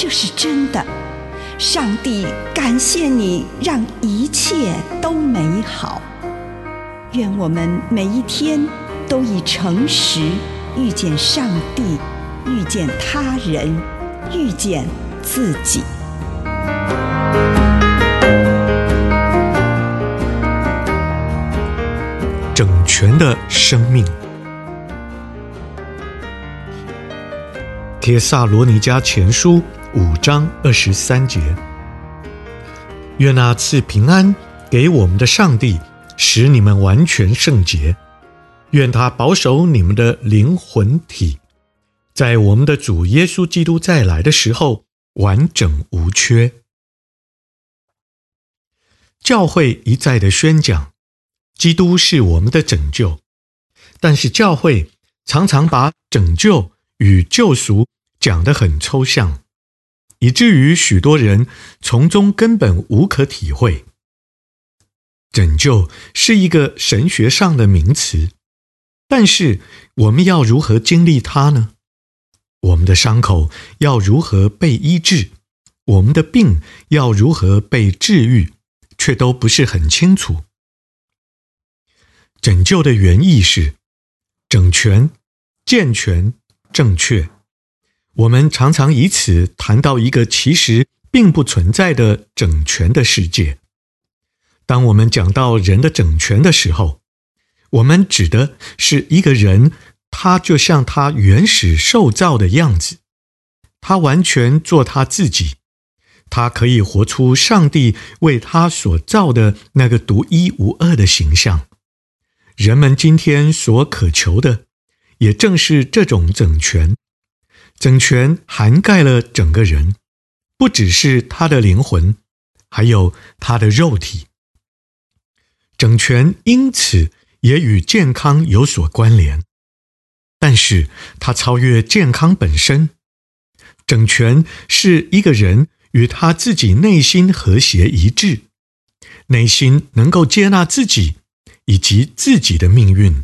这是真的，上帝感谢你，让一切都美好。愿我们每一天都以诚实遇见上帝，遇见他人，遇见自己。整全的生命。帖撒罗尼迦前书。五章二十三节，愿那赐平安给我们的上帝，使你们完全圣洁。愿他保守你们的灵魂体，在我们的主耶稣基督再来的时候完整无缺。教会一再的宣讲，基督是我们的拯救，但是教会常常把拯救与救赎讲得很抽象。以至于许多人从中根本无可体会。拯救是一个神学上的名词，但是我们要如何经历它呢？我们的伤口要如何被医治？我们的病要如何被治愈？却都不是很清楚。拯救的原意是整全、健全、正确。我们常常以此谈到一个其实并不存在的整全的世界。当我们讲到人的整全的时候，我们指的是一个人，他就像他原始受造的样子，他完全做他自己，他可以活出上帝为他所造的那个独一无二的形象。人们今天所渴求的，也正是这种整全。整全涵盖了整个人，不只是他的灵魂，还有他的肉体。整全因此也与健康有所关联，但是它超越健康本身。整全是一个人与他自己内心和谐一致，内心能够接纳自己以及自己的命运。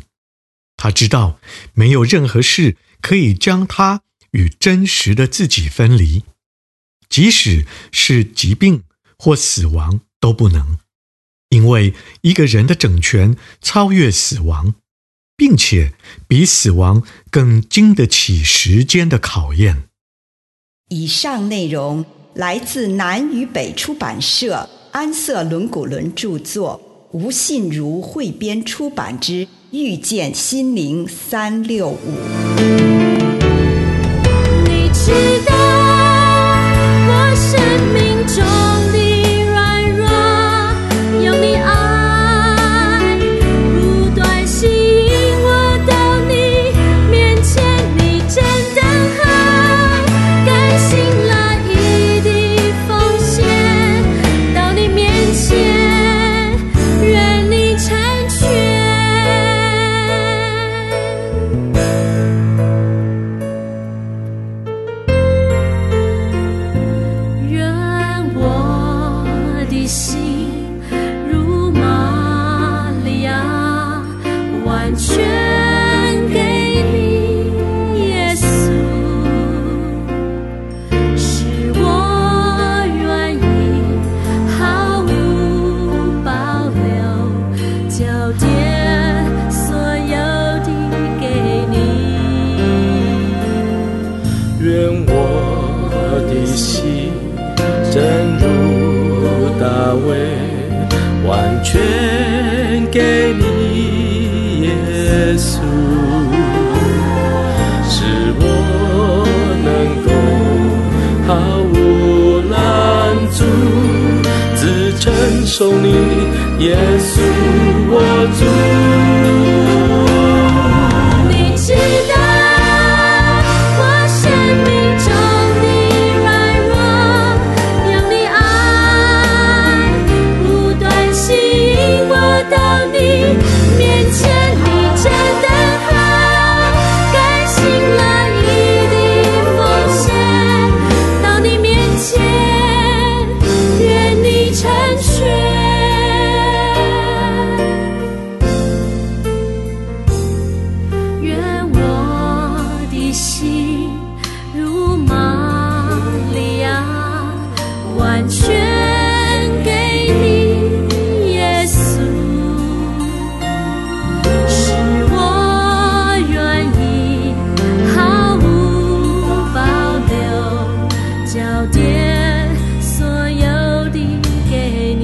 他知道没有任何事可以将他。与真实的自己分离，即使是疾病或死亡都不能，因为一个人的整全超越死亡，并且比死亡更经得起时间的考验。以上内容来自南与北出版社安瑟伦古伦著作，吴信如汇编出版之《遇见心灵三六五》。知道却受你，耶稣我主。玛利亚，完全给你耶稣，我愿意毫无保留，交叠所有的给你。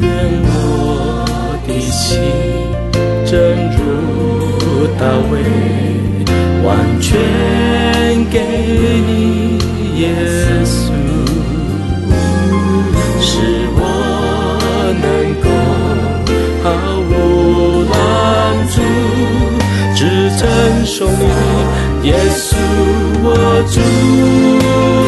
愿我的心真如大卫。完全给你，耶稣，使我能够毫无拦阻，只承受你，耶稣我主。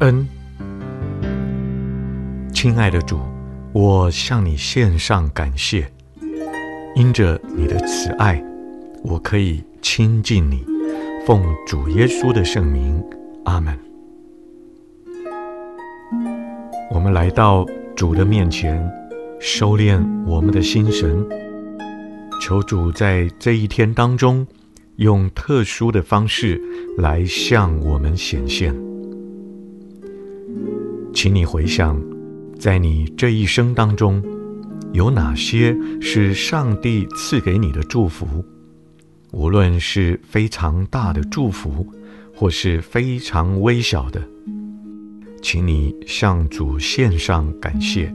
恩，亲爱的主，我向你献上感谢，因着你的慈爱，我可以亲近你。奉主耶稣的圣名，阿门。我们来到主的面前，收敛我们的心神，求主在这一天当中，用特殊的方式来向我们显现。请你回想，在你这一生当中，有哪些是上帝赐给你的祝福？无论是非常大的祝福，或是非常微小的，请你向主献上感谢。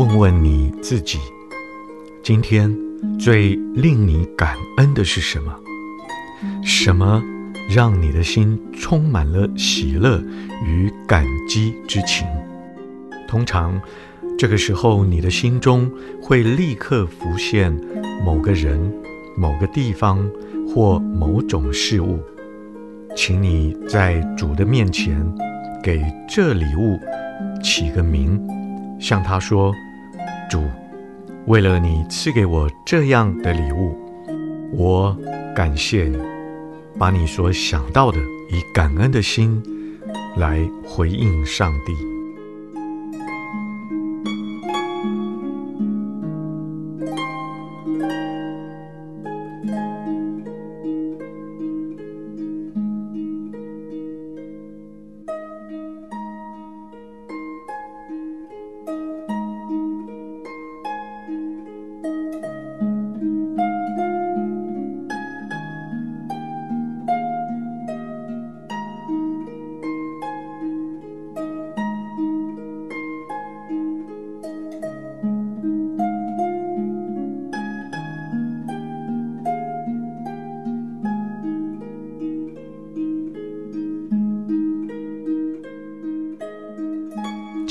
问问你自己，今天最令你感恩的是什么？什么让你的心充满了喜乐与感激之情？通常，这个时候你的心中会立刻浮现某个人、某个地方或某种事物。请你在主的面前给这礼物起个名。向他说：“主，为了你赐给我这样的礼物，我感谢你。把你所想到的，以感恩的心来回应上帝。”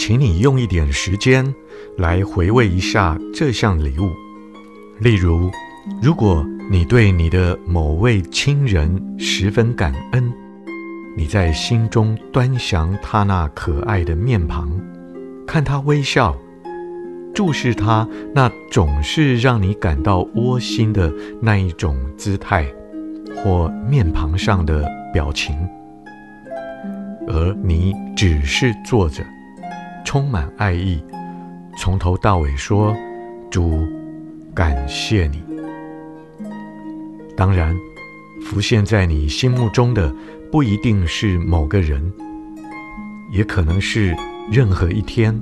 请你用一点时间来回味一下这项礼物。例如，如果你对你的某位亲人十分感恩，你在心中端详他那可爱的面庞，看他微笑，注视他那总是让你感到窝心的那一种姿态或面庞上的表情，而你只是坐着，充满爱意，从头到尾说：“主，感谢你。”当然，浮现在你心目中的不一定是某个人，也可能是任何一天。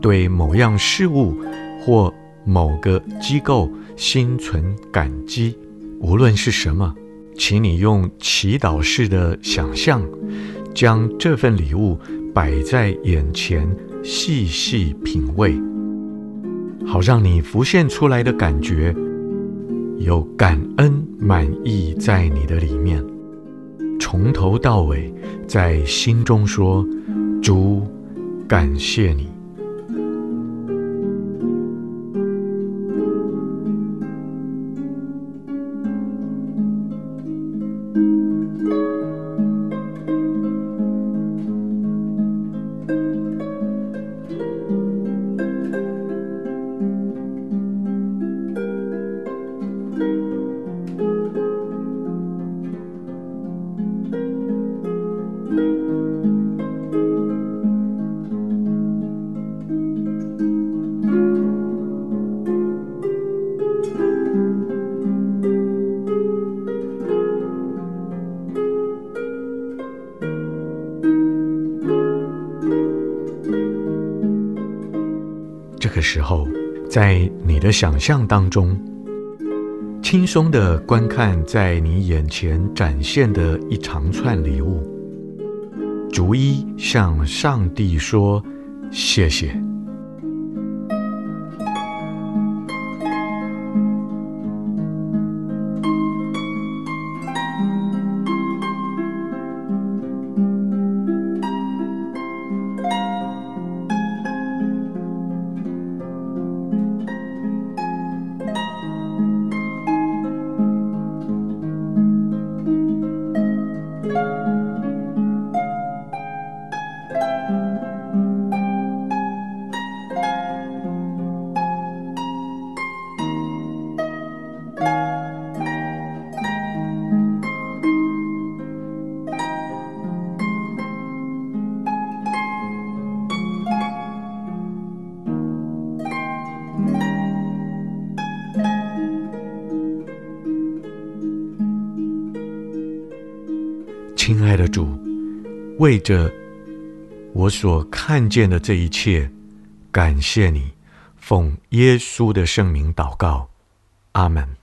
对某样事物或某个机构心存感激，无论是什么，请你用祈祷式的想象，将这份礼物摆在眼前，细细品味，好让你浮现出来的感觉有感恩满意在你的里面，从头到尾在心中说：“主，感谢你。”这个时候，在你的想象当中，轻松地观看在你眼前展现的一长串礼物，逐一向上帝说谢谢。为着我所看见的这一切，感谢你，奉耶稣的圣名祷告，阿门。